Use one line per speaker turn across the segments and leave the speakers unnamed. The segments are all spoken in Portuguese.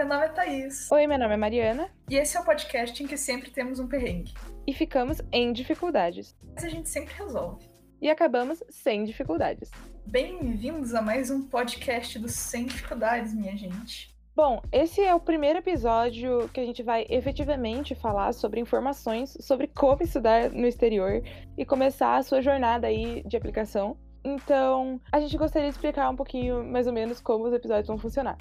meu nome é Thaís.
Oi, meu nome é Mariana.
E esse é o podcast em que sempre temos um perrengue.
E ficamos em dificuldades.
Mas a gente sempre resolve.
E acabamos sem dificuldades.
Bem-vindos a mais um podcast do Sem Dificuldades, minha gente.
Bom, esse é o primeiro episódio que a gente vai efetivamente falar sobre informações sobre como estudar no exterior e começar a sua jornada aí de aplicação. Então, a gente gostaria de explicar um pouquinho mais ou menos como os episódios vão funcionar.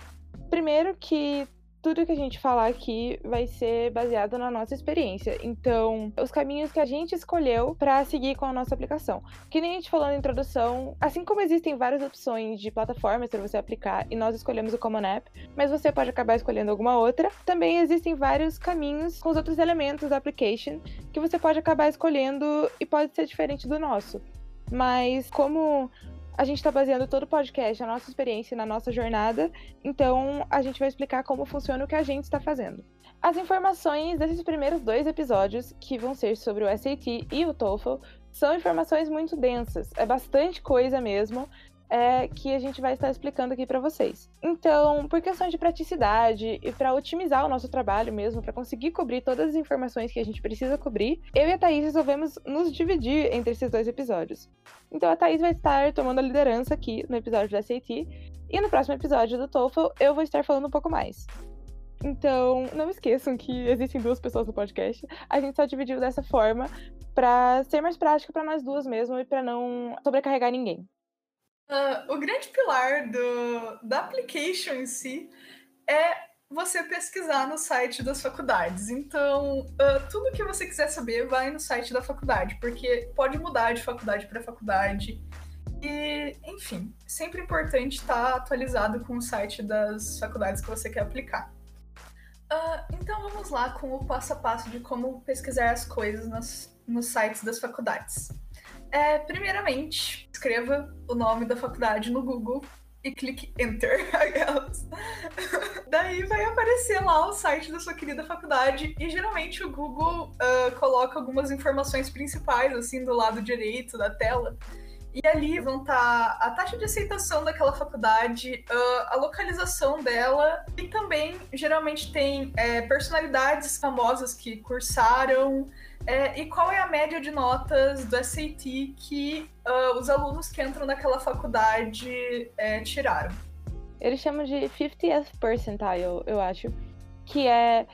Primeiro que tudo que a gente falar aqui vai ser baseado na nossa experiência. Então, os caminhos que a gente escolheu para seguir com a nossa aplicação. Que nem a gente falou na introdução, assim como existem várias opções de plataformas para você aplicar e nós escolhemos o Common App, mas você pode acabar escolhendo alguma outra, também existem vários caminhos com os outros elementos da application que você pode acabar escolhendo e pode ser diferente do nosso. Mas como a gente está baseando todo o podcast, a nossa experiência na nossa jornada, então a gente vai explicar como funciona o que a gente está fazendo. As informações desses primeiros dois episódios, que vão ser sobre o SAT e o TOEFL, são informações muito densas, é bastante coisa mesmo, é, que a gente vai estar explicando aqui para vocês. Então, por questão de praticidade e para otimizar o nosso trabalho mesmo, para conseguir cobrir todas as informações que a gente precisa cobrir, eu e a Thaís resolvemos nos dividir entre esses dois episódios. Então, a Thaís vai estar tomando a liderança aqui no episódio da SAT, e no próximo episódio do TOEFL eu vou estar falando um pouco mais. Então, não esqueçam que existem duas pessoas no podcast. A gente só dividiu dessa forma para ser mais prático para nós duas mesmo e para não sobrecarregar ninguém.
Uh, o grande pilar do, da application em si é você pesquisar no site das faculdades. Então, uh, tudo que você quiser saber, vai no site da faculdade, porque pode mudar de faculdade para faculdade. E, enfim, sempre importante estar atualizado com o site das faculdades que você quer aplicar. Uh, então vamos lá com o passo a passo de como pesquisar as coisas nos, nos sites das faculdades. É, primeiramente, escreva o nome da faculdade no Google e clique Enter. Daí vai aparecer lá o site da sua querida faculdade e geralmente o Google uh, coloca algumas informações principais assim do lado direito da tela. E ali vão estar tá a taxa de aceitação daquela faculdade, uh, a localização dela e também geralmente tem é, personalidades famosas que cursaram, é, e qual é a média de notas do SAT que uh, os alunos que entram naquela faculdade é, tiraram?
Eles chamam de 50th percentile, eu acho, que é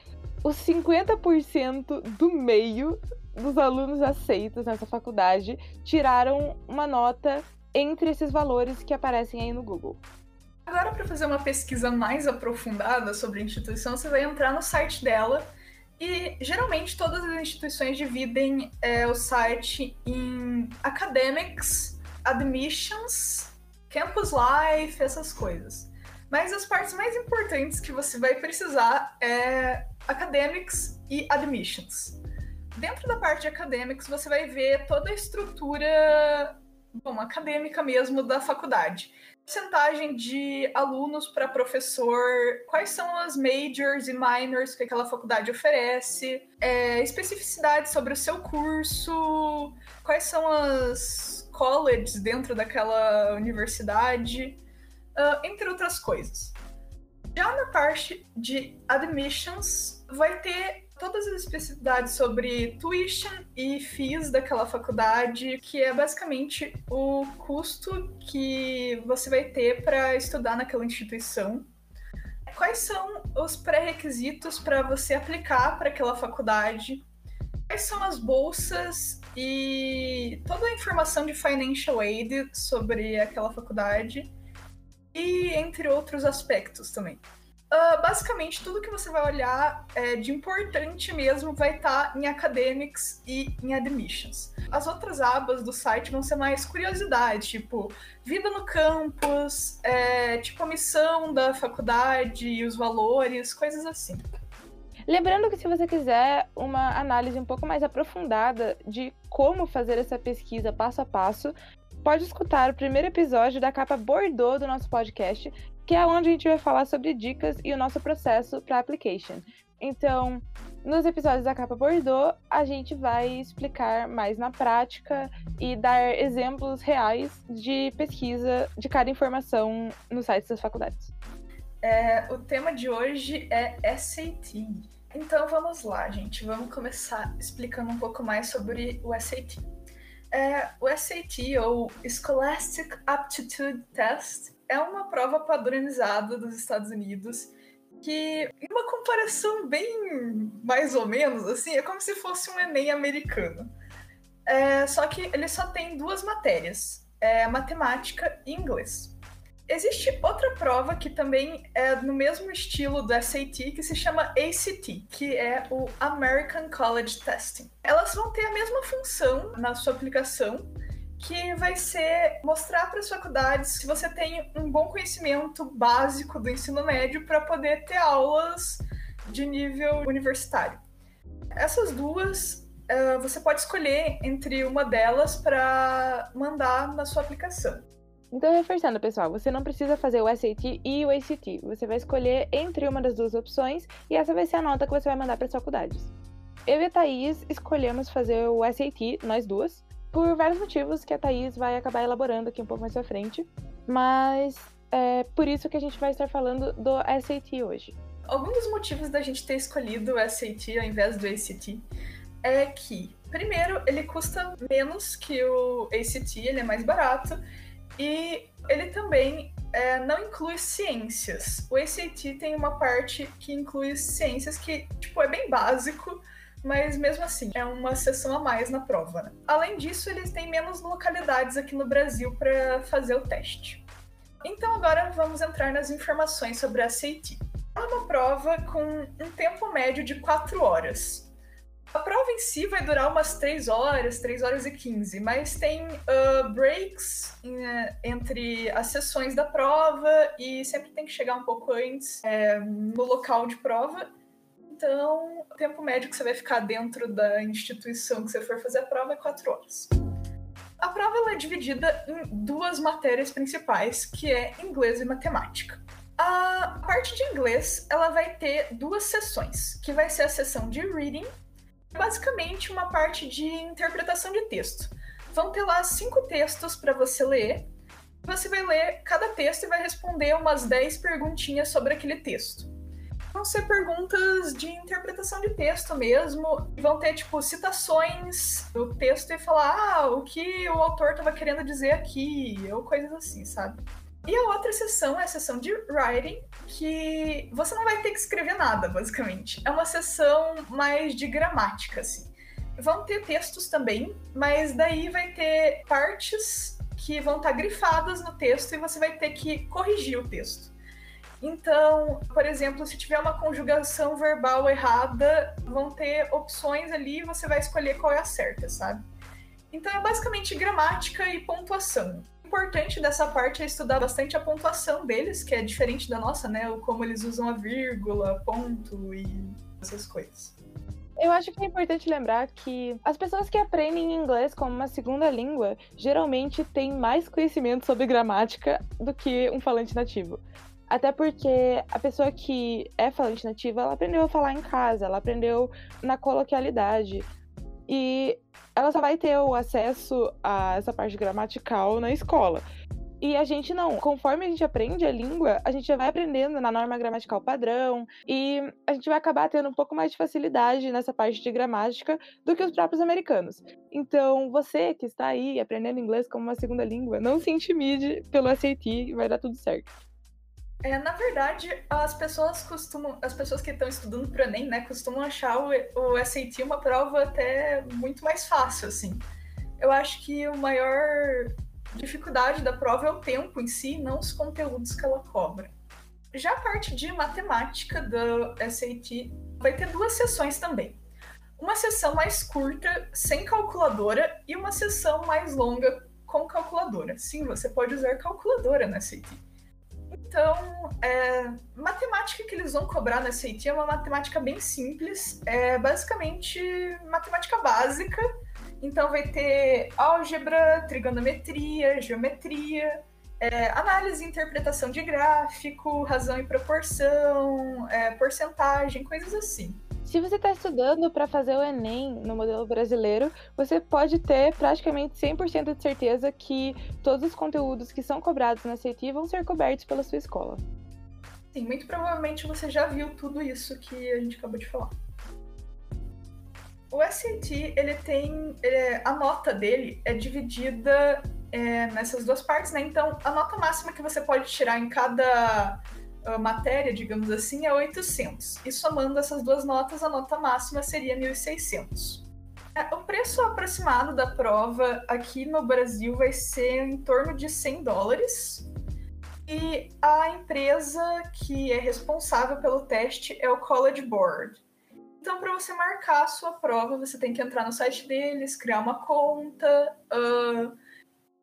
os 50% do meio dos alunos aceitos nessa faculdade tiraram uma nota entre esses valores que aparecem aí no Google.
Agora, para fazer uma pesquisa mais aprofundada sobre a instituição, você vai entrar no site dela e geralmente todas as instituições dividem é, o site em academics, admissions, campus life, essas coisas. Mas as partes mais importantes que você vai precisar é academics e admissions. Dentro da parte de academics, você vai ver toda a estrutura bom, acadêmica mesmo da faculdade porcentagem de alunos para professor, quais são as majors e minors que aquela faculdade oferece, é, especificidades sobre o seu curso, quais são as colleges dentro daquela universidade, uh, entre outras coisas. Já na parte de admissions, vai ter todas as especificidades sobre tuition e fees daquela faculdade, que é basicamente o custo que você vai ter para estudar naquela instituição. Quais são os pré-requisitos para você aplicar para aquela faculdade? Quais são as bolsas e toda a informação de financial aid sobre aquela faculdade? E entre outros aspectos também. Uh, basicamente, tudo que você vai olhar é, de importante mesmo vai estar tá em Academics e em Admissions. As outras abas do site vão ser mais curiosidade, tipo vida no campus, é, tipo a missão da faculdade e os valores, coisas assim.
Lembrando que se você quiser uma análise um pouco mais aprofundada de como fazer essa pesquisa passo a passo, pode escutar o primeiro episódio da capa Bordeaux do nosso podcast, que é onde a gente vai falar sobre dicas e o nosso processo para application. Então, nos episódios da capa Bordeaux, a gente vai explicar mais na prática e dar exemplos reais de pesquisa de cada informação nos sites das faculdades.
É, o tema de hoje é SAT. Então vamos lá, gente. Vamos começar explicando um pouco mais sobre o SAT. É, o SAT, ou Scholastic Aptitude Test, é uma prova padronizada dos Estados Unidos que, em uma comparação bem mais ou menos, assim, é como se fosse um Enem americano. É, só que ele só tem duas matérias, é, matemática e inglês. Existe outra prova que também é no mesmo estilo do SAT, que se chama ACT, que é o American College Testing. Elas vão ter a mesma função na sua aplicação, que vai ser mostrar para as faculdades se você tem um bom conhecimento básico do ensino médio para poder ter aulas de nível universitário. Essas duas Uh, você pode escolher entre uma delas para mandar na sua aplicação.
Então, reforçando, pessoal, você não precisa fazer o SAT e o ACT. Você vai escolher entre uma das duas opções e essa vai ser a nota que você vai mandar para as faculdades. Eu e a Thaís escolhemos fazer o SAT, nós duas, por vários motivos que a Thaís vai acabar elaborando aqui um pouco mais pra frente. Mas é por isso que a gente vai estar falando do SAT hoje.
Alguns dos motivos da gente ter escolhido o SAT ao invés do ACT é que, primeiro, ele custa menos que o ACT, ele é mais barato. E ele também é, não inclui ciências. O ACT tem uma parte que inclui ciências que, tipo, é bem básico, mas mesmo assim, é uma sessão a mais na prova. Né? Além disso, eles têm menos localidades aqui no Brasil para fazer o teste. Então agora vamos entrar nas informações sobre a ACT. É uma prova com um tempo médio de 4 horas. A prova em si vai durar umas 3 horas, 3 horas e 15, mas tem uh, breaks uh, entre as sessões da prova e sempre tem que chegar um pouco antes é, no local de prova. Então, o tempo médio que você vai ficar dentro da instituição que você for fazer a prova é 4 horas. A prova é dividida em duas matérias principais, que é inglês e matemática. A parte de inglês, ela vai ter duas sessões, que vai ser a sessão de reading basicamente uma parte de interpretação de texto. Vão ter lá cinco textos para você ler. Você vai ler cada texto e vai responder umas 10 perguntinhas sobre aquele texto. Vão ser perguntas de interpretação de texto mesmo. Vão ter, tipo, citações do texto e falar ah, o que o autor estava querendo dizer aqui, ou coisas assim, sabe? E a outra sessão é a sessão de writing, que você não vai ter que escrever nada, basicamente. É uma sessão mais de gramática, assim. Vão ter textos também, mas daí vai ter partes que vão estar grifadas no texto e você vai ter que corrigir o texto. Então, por exemplo, se tiver uma conjugação verbal errada, vão ter opções ali e você vai escolher qual é a certa, sabe? Então é basicamente gramática e pontuação importante dessa parte é estudar bastante a pontuação deles, que é diferente da nossa, né? O como eles usam a vírgula, ponto e essas coisas.
Eu acho que é importante lembrar que as pessoas que aprendem inglês como uma segunda língua geralmente têm mais conhecimento sobre gramática do que um falante nativo. Até porque a pessoa que é falante nativa, ela aprendeu a falar em casa, ela aprendeu na coloquialidade. E ela só vai ter o acesso a essa parte gramatical na escola. E a gente não. Conforme a gente aprende a língua, a gente já vai aprendendo na norma gramatical padrão e a gente vai acabar tendo um pouco mais de facilidade nessa parte de gramática do que os próprios americanos. Então, você que está aí aprendendo inglês como uma segunda língua, não se intimide pelo SAT, vai dar tudo certo.
É, na verdade, as pessoas costumam, as pessoas que estão estudando para Enem, né, costumam achar o, o SAT uma prova até muito mais fácil, assim. Eu acho que o maior dificuldade da prova é o tempo em si, não os conteúdos que ela cobra. Já a parte de matemática do SAT vai ter duas sessões também. Uma sessão mais curta, sem calculadora, e uma sessão mais longa com calculadora. Sim, você pode usar calculadora na SAT. Então, é, matemática que eles vão cobrar na SAT é uma matemática bem simples, é basicamente matemática básica. Então, vai ter álgebra, trigonometria, geometria, é, análise e interpretação de gráfico, razão e proporção, é, porcentagem, coisas assim.
Se você está estudando para fazer o Enem no modelo brasileiro, você pode ter praticamente 100% de certeza que todos os conteúdos que são cobrados na CETI vão ser cobertos pela sua escola.
Sim, muito provavelmente você já viu tudo isso que a gente acabou de falar. O SAT, ele tem. Ele é, a nota dele é dividida é, nessas duas partes, né? Então, a nota máxima que você pode tirar em cada uh, matéria, digamos assim, é 800. E somando essas duas notas, a nota máxima seria 1.600. É, o preço aproximado da prova aqui no Brasil vai ser em torno de 100 dólares. E a empresa que é responsável pelo teste é o College Board. Então, para você marcar a sua prova, você tem que entrar no site deles, criar uma conta. Uh,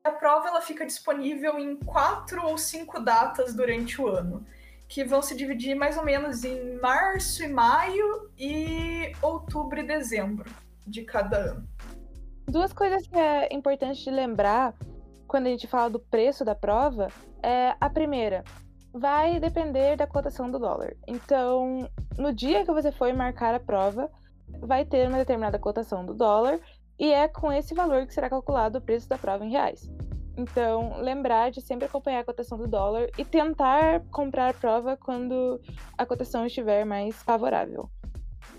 a prova ela fica disponível em quatro ou cinco datas durante o ano, que vão se dividir mais ou menos em março e maio e outubro e dezembro de cada ano.
Duas coisas que é importante de lembrar quando a gente fala do preço da prova é a primeira, vai depender da cotação do dólar. Então, no dia que você for marcar a prova, vai ter uma determinada cotação do dólar e é com esse valor que será calculado o preço da prova em reais. Então, lembrar de sempre acompanhar a cotação do dólar e tentar comprar a prova quando a cotação estiver mais favorável.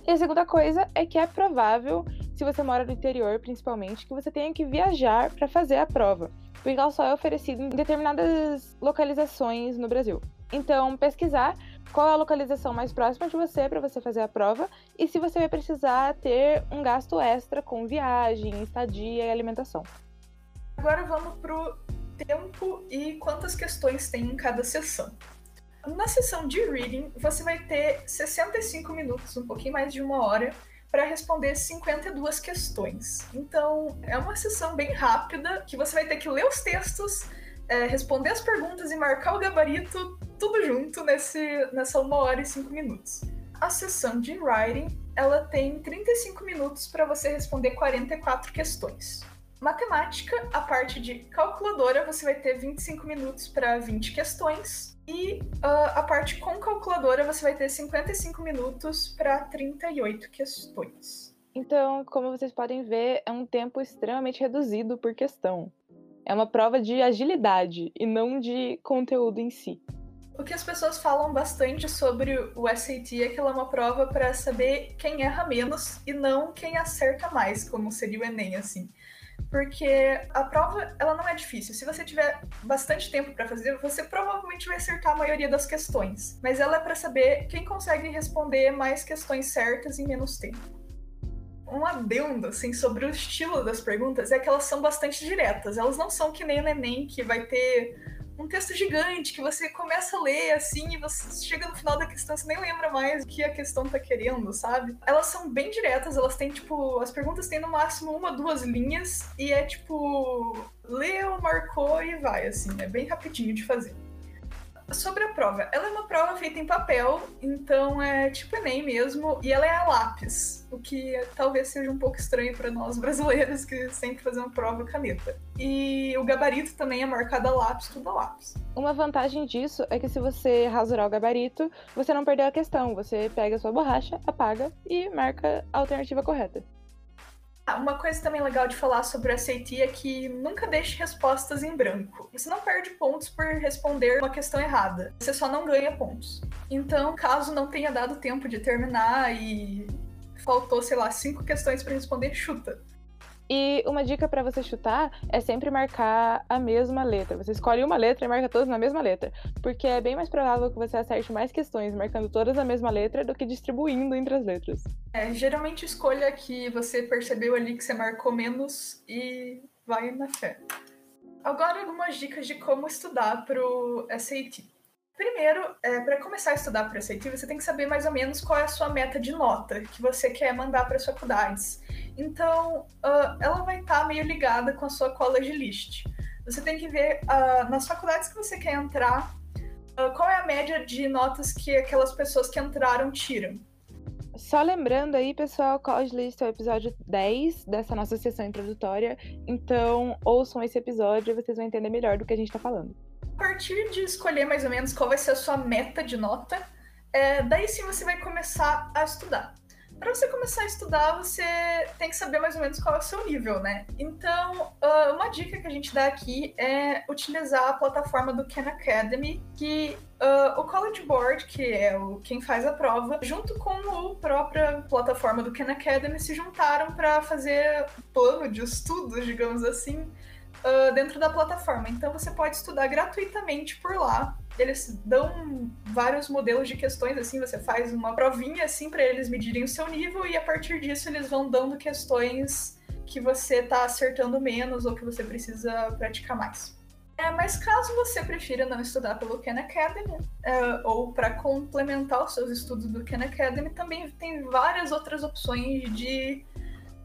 E a segunda coisa é que é provável, se você mora no interior principalmente, que você tenha que viajar para fazer a prova, porque ela só é oferecida em determinadas localizações no Brasil. Então, pesquisar qual é a localização mais próxima de você para você fazer a prova e se você vai precisar ter um gasto extra com viagem, estadia e alimentação.
Agora vamos pro tempo e quantas questões tem em cada sessão. Na sessão de reading, você vai ter 65 minutos, um pouquinho mais de uma hora, para responder 52 questões. Então, é uma sessão bem rápida que você vai ter que ler os textos, é, responder as perguntas e marcar o gabarito tudo junto nesse, nessa uma hora e cinco minutos. A sessão de writing ela tem 35 minutos para você responder 44 questões. Matemática, a parte de calculadora, você vai ter 25 minutos para 20 questões. E uh, a parte com calculadora, você vai ter 55 minutos para 38 questões.
Então, como vocês podem ver, é um tempo extremamente reduzido por questão. É uma prova de agilidade e não de conteúdo em si.
O que as pessoas falam bastante sobre o SAT é que ela é uma prova para saber quem erra menos e não quem acerta mais, como seria o Enem, assim. Porque a prova, ela não é difícil. Se você tiver bastante tempo para fazer, você provavelmente vai acertar a maioria das questões. Mas ela é para saber quem consegue responder mais questões certas em menos tempo um adendo assim sobre o estilo das perguntas é que elas são bastante diretas. Elas não são que nem o Enem que vai ter um texto gigante que você começa a ler assim e você chega no final da questão você nem lembra mais o que a questão tá querendo, sabe? Elas são bem diretas, elas têm tipo, as perguntas têm no máximo uma, duas linhas e é tipo, leu, marcou e vai assim, é bem rapidinho de fazer sobre a prova. Ela é uma prova feita em papel, então é tipo Enem mesmo, e ela é a lápis, o que talvez seja um pouco estranho para nós brasileiros que sempre fazemos prova caneta. E o gabarito também é marcado a lápis, tudo a lápis.
Uma vantagem disso é que se você rasurar o gabarito, você não perdeu a questão, você pega a sua borracha, apaga e marca a alternativa correta.
Ah, uma coisa também legal de falar sobre o SAT é que nunca deixe respostas em branco. Você não perde pontos por responder uma questão errada. Você só não ganha pontos. Então, caso não tenha dado tempo de terminar e faltou, sei lá, cinco questões para responder, chuta.
E uma dica para você chutar é sempre marcar a mesma letra. Você escolhe uma letra e marca todas na mesma letra, porque é bem mais provável que você acerte mais questões marcando todas na mesma letra do que distribuindo entre as letras.
É, geralmente escolha que você percebeu ali que você marcou menos e vai na fé. Agora algumas dicas de como estudar para o SAT. Primeiro, é, para começar a estudar para SAT, você tem que saber mais ou menos qual é a sua meta de nota que você quer mandar para as faculdades. Então, uh, ela vai estar tá meio ligada com a sua college list. Você tem que ver uh, nas faculdades que você quer entrar, uh, qual é a média de notas que aquelas pessoas que entraram tiram.
Só lembrando aí, pessoal, College List é o episódio 10 dessa nossa sessão introdutória. Então, ouçam esse episódio e vocês vão entender melhor do que a gente está falando.
Partir de escolher mais ou menos qual vai ser a sua meta de nota, é, daí sim você vai começar a estudar. para você começar a estudar, você tem que saber mais ou menos qual é o seu nível, né? Então, uh, uma dica que a gente dá aqui é utilizar a plataforma do Khan Academy, que uh, o College Board, que é o quem faz a prova, junto com a própria plataforma do Khan Academy, se juntaram para fazer plano de estudos, digamos assim, uh, dentro da plataforma. Então, você pode estudar gratuitamente por lá eles dão vários modelos de questões, assim, você faz uma provinha, assim, para eles medirem o seu nível, e a partir disso eles vão dando questões que você tá acertando menos ou que você precisa praticar mais. É, mas caso você prefira não estudar pelo Khan Academy, é, ou para complementar os seus estudos do Khan Academy, também tem várias outras opções de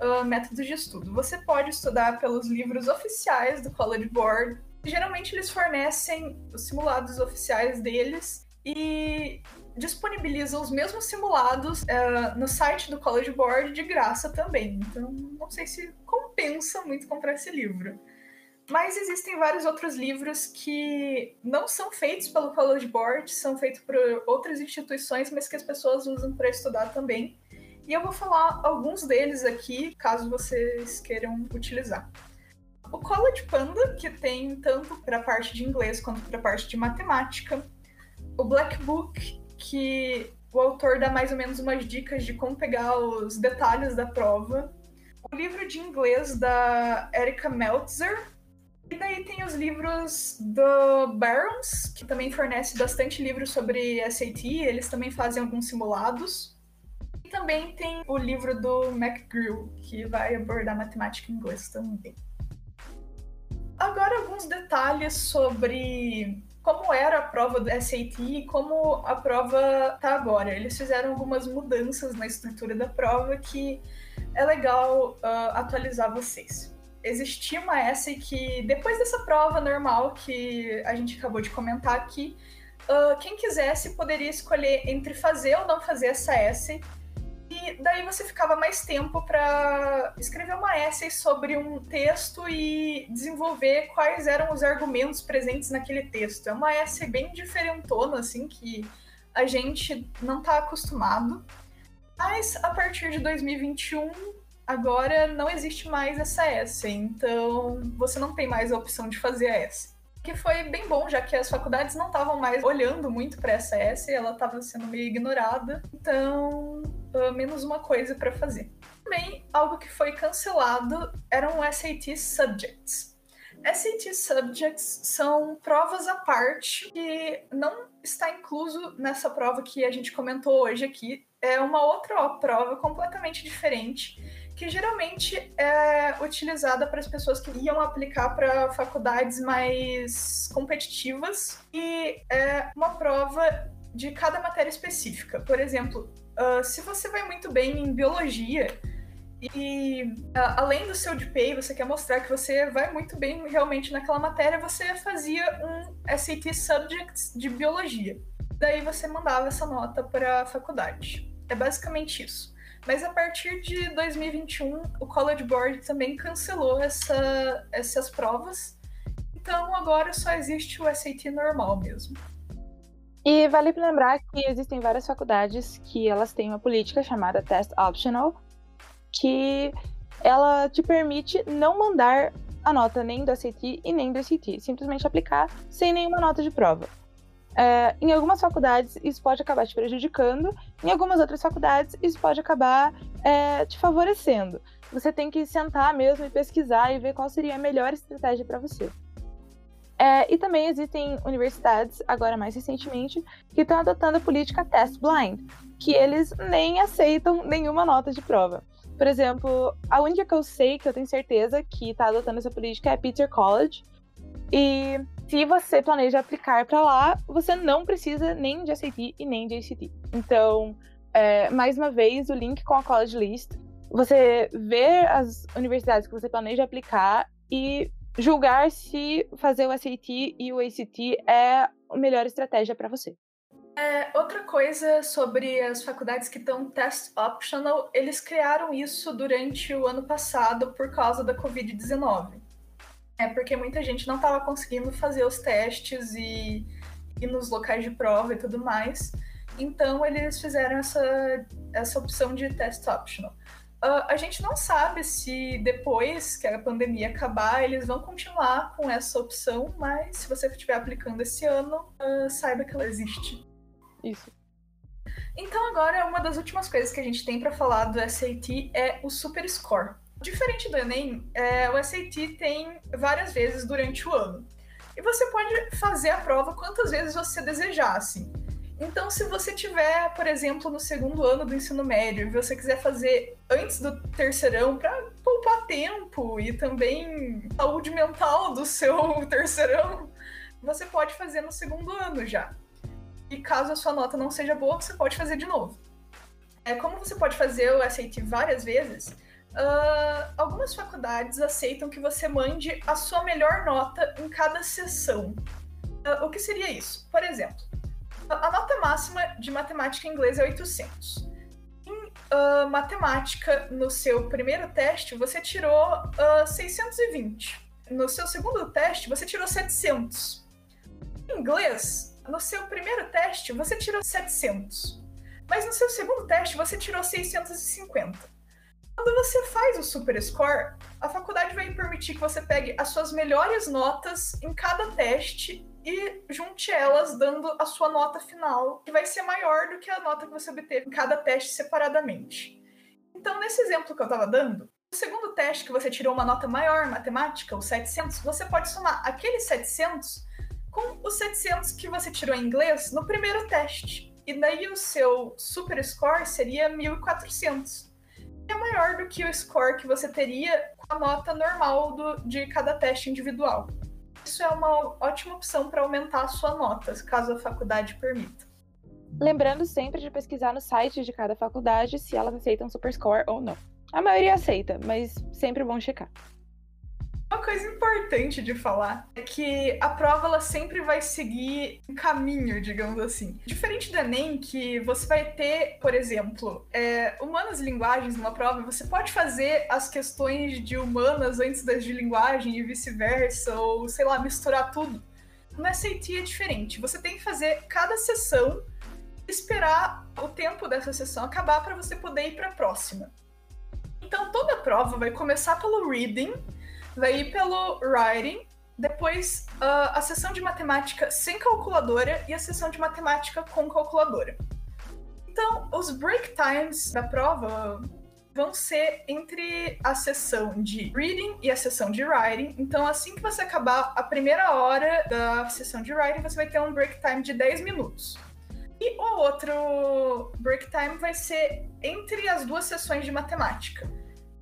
uh, métodos de estudo. Você pode estudar pelos livros oficiais do College Board, Geralmente eles fornecem os simulados oficiais deles e disponibilizam os mesmos simulados uh, no site do College Board de graça também. Então, não sei se compensa muito comprar esse livro. Mas existem vários outros livros que não são feitos pelo College Board, são feitos por outras instituições, mas que as pessoas usam para estudar também. E eu vou falar alguns deles aqui, caso vocês queiram utilizar. O College Panda, que tem tanto para a parte de inglês quanto para a parte de matemática. O Black Book, que o autor dá mais ou menos umas dicas de como pegar os detalhes da prova. O livro de inglês da Erika Meltzer. E daí tem os livros do Barons, que também fornece bastante livros sobre SAT, eles também fazem alguns simulados. E também tem o livro do McGrew, que vai abordar matemática e inglês também. Agora, alguns detalhes sobre como era a prova do SAT e como a prova tá agora. Eles fizeram algumas mudanças na estrutura da prova que é legal uh, atualizar vocês. Existia uma essay que, depois dessa prova normal que a gente acabou de comentar aqui, uh, quem quisesse poderia escolher entre fazer ou não fazer essa essay e daí você ficava mais tempo para escrever uma essay sobre um texto e desenvolver quais eram os argumentos presentes naquele texto. É uma essay bem diferentona, assim, que a gente não está acostumado. Mas a partir de 2021, agora não existe mais essa essay, então você não tem mais a opção de fazer a essay que foi bem bom, já que as faculdades não estavam mais olhando muito para essa S, ela estava sendo meio ignorada, então uh, menos uma coisa para fazer. Também algo que foi cancelado eram SAT Subjects. SAT Subjects são provas à parte que não está incluso nessa prova que a gente comentou hoje aqui. É uma outra prova completamente diferente que geralmente é utilizada para as pessoas que iam aplicar para faculdades mais competitivas e é uma prova de cada matéria específica. Por exemplo, uh, se você vai muito bem em biologia e uh, além do seu GPA você quer mostrar que você vai muito bem realmente naquela matéria, você fazia um SAT Subjects de biologia. Daí você mandava essa nota para a faculdade. É basicamente isso. Mas a partir de 2021, o College Board também cancelou essa, essas provas. Então agora só existe o SAT normal mesmo.
E vale lembrar que existem várias faculdades que elas têm uma política chamada Test Optional, que ela te permite não mandar a nota nem do SAT e nem do SAT, simplesmente aplicar sem nenhuma nota de prova. É, em algumas faculdades, isso pode acabar te prejudicando, em algumas outras faculdades, isso pode acabar é, te favorecendo. Você tem que sentar mesmo e pesquisar e ver qual seria a melhor estratégia para você. É, e também existem universidades, agora mais recentemente, que estão adotando a política test blind, que eles nem aceitam nenhuma nota de prova. Por exemplo, a única que eu sei, que eu tenho certeza que está adotando essa política é Peter College. E se você planeja aplicar para lá, você não precisa nem de SAT e nem de ACT. Então, é, mais uma vez, o link com a College List. Você vê as universidades que você planeja aplicar e julgar se fazer o SAT e o ACT é a melhor estratégia para você.
É, outra coisa sobre as faculdades que estão test optional, eles criaram isso durante o ano passado por causa da Covid-19. É porque muita gente não estava conseguindo fazer os testes e ir nos locais de prova e tudo mais. Então eles fizeram essa, essa opção de test optional. Uh, a gente não sabe se depois que a pandemia acabar, eles vão continuar com essa opção, mas se você estiver aplicando esse ano, uh, saiba que ela existe.
Isso.
Então agora uma das últimas coisas que a gente tem para falar do SAT é o Super Score. Diferente do Enem, é, o SAT tem várias vezes durante o ano. E você pode fazer a prova quantas vezes você desejar, assim. Então, se você tiver, por exemplo, no segundo ano do ensino médio e você quiser fazer antes do terceirão para poupar tempo e também saúde mental do seu terceirão, você pode fazer no segundo ano já. E caso a sua nota não seja boa, você pode fazer de novo. É, como você pode fazer o SAT várias vezes, uh, algumas faculdades aceitam que você mande a sua melhor nota em cada sessão. Uh, o que seria isso? Por exemplo, a nota máxima de matemática em inglês é 800. Em uh, matemática, no seu primeiro teste, você tirou uh, 620. No seu segundo teste, você tirou 700. Em inglês, no seu primeiro teste, você tirou 700. Mas no seu segundo teste, você tirou 650. Quando você faz o Super Score, a faculdade vai permitir que você pegue as suas melhores notas em cada teste e junte elas dando a sua nota final, que vai ser maior do que a nota que você obteve em cada teste separadamente. Então, nesse exemplo que eu estava dando, no segundo teste que você tirou uma nota maior em matemática, o 700, você pode somar aqueles 700 com os 700 que você tirou em inglês no primeiro teste. E daí o seu super score seria 1400. É maior do que o score que você teria com a nota normal do, de cada teste individual isso é uma ótima opção para aumentar a sua nota, caso a faculdade permita.
Lembrando sempre de pesquisar no site de cada faculdade se elas aceitam Superscore ou não. A maioria aceita, mas sempre bom checar.
Uma coisa importante de falar é que a prova ela sempre vai seguir um caminho, digamos assim. Diferente do Enem, que você vai ter, por exemplo, é, humanas e linguagens numa prova, você pode fazer as questões de humanas antes das de linguagem e vice-versa, ou sei lá, misturar tudo. No SAT é diferente. Você tem que fazer cada sessão, esperar o tempo dessa sessão acabar para você poder ir para a próxima. Então toda prova vai começar pelo reading ir pelo writing, depois uh, a sessão de matemática sem calculadora e a sessão de matemática com calculadora. Então, os break times da prova vão ser entre a sessão de reading e a sessão de writing. Então, assim que você acabar a primeira hora da sessão de writing, você vai ter um break time de 10 minutos. E o outro break time vai ser entre as duas sessões de matemática.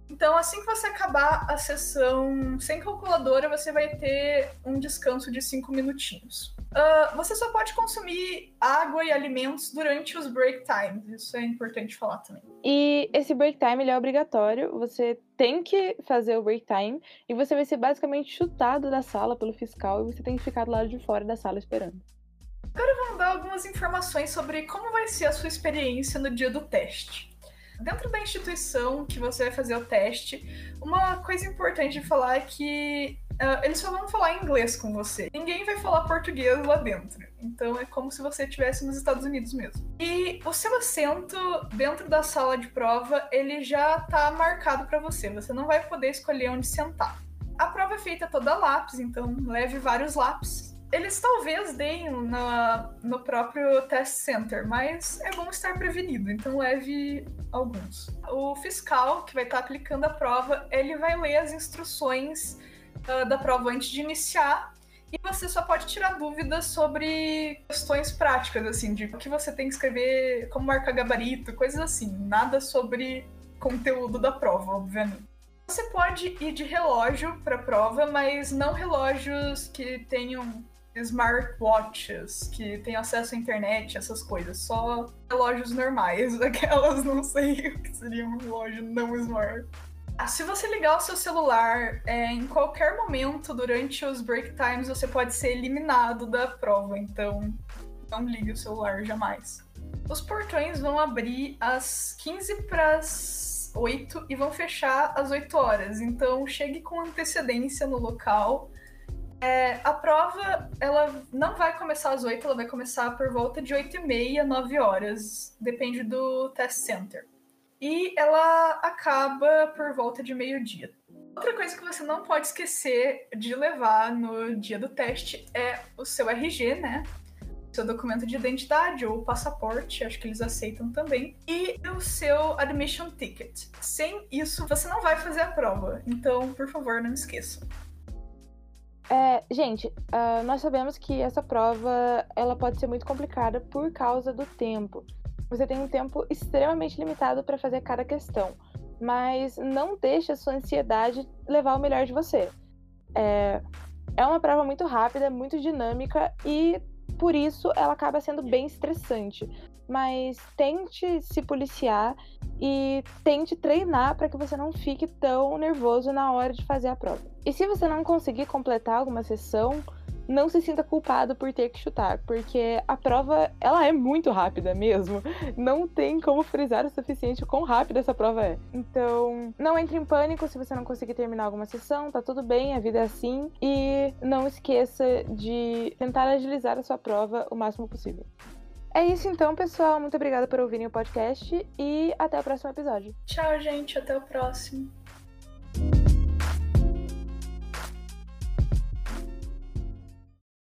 Então, assim que você acabar a sessão sem calculadora, você vai ter um descanso de 5 minutinhos. Uh, você só pode consumir água e alimentos durante os break times. Isso é importante falar também.
E esse break time ele é obrigatório. Você tem que fazer o break time e você vai ser basicamente chutado da sala pelo fiscal e você tem que ficar do lado de fora da sala esperando.
Agora vamos dar algumas informações sobre como vai ser a sua experiência no dia do teste. Dentro da instituição que você vai fazer o teste, uma coisa importante de falar é que uh, eles só vão falar inglês com você. Ninguém vai falar português lá dentro. Então é como se você estivesse nos Estados Unidos mesmo. E o seu assento dentro da sala de prova, ele já está marcado para você. Você não vai poder escolher onde sentar. A prova é feita toda lápis, então leve vários lápis eles talvez deem na, no próprio test center, mas é bom estar prevenido, então leve alguns. O fiscal que vai estar aplicando a prova, ele vai ler as instruções uh, da prova antes de iniciar e você só pode tirar dúvidas sobre questões práticas, assim, de o que você tem que escrever, como marcar gabarito, coisas assim. Nada sobre conteúdo da prova, obviamente. Você pode ir de relógio para a prova, mas não relógios que tenham smartwatches que têm acesso à internet, essas coisas. Só relógios normais, aquelas não sei o que seria um relógio não smart. Ah, se você ligar o seu celular é, em qualquer momento durante os break times, você pode ser eliminado da prova, então não ligue o celular jamais. Os portões vão abrir às 15 para as 8 e vão fechar às 8 horas, então chegue com antecedência no local É, a prova, ela não vai começar às 8, ela vai começar por volta de 8 e meia, 9 horas. Depende do test center. E ela acaba por volta de meio-dia. Outra coisa que você não pode esquecer de levar no dia do teste é o seu RG, né? Seu documento de identidade ou passaporte, acho que eles aceitam também, e o seu admission ticket. Sem isso, você não vai fazer a prova. Então, por favor, não esqueça.
É, gente, uh, nós sabemos que essa prova ela pode ser muito complicada por causa do tempo. Você tem um tempo extremamente limitado para fazer cada questão mas não deixe a sua ansiedade levar o melhor de você. É, é uma prova muito rápida, muito dinâmica e por isso ela acaba sendo bem estressante. Mas tente se policiar e tente treinar para que você não fique tão nervoso na hora de fazer a prova. E se você não conseguir completar alguma sessão, não se sinta culpado por ter que chutar, porque a prova, ela é muito rápida mesmo. Não tem como frisar o suficiente o quão rápida essa prova é. Então, não entre em pânico se você não conseguir terminar alguma sessão, tá tudo bem, a vida é assim. E não esqueça de tentar agilizar a sua prova o máximo possível. É isso então, pessoal. Muito obrigada por ouvirem o podcast e até o próximo episódio.
Tchau, gente. Até o próximo.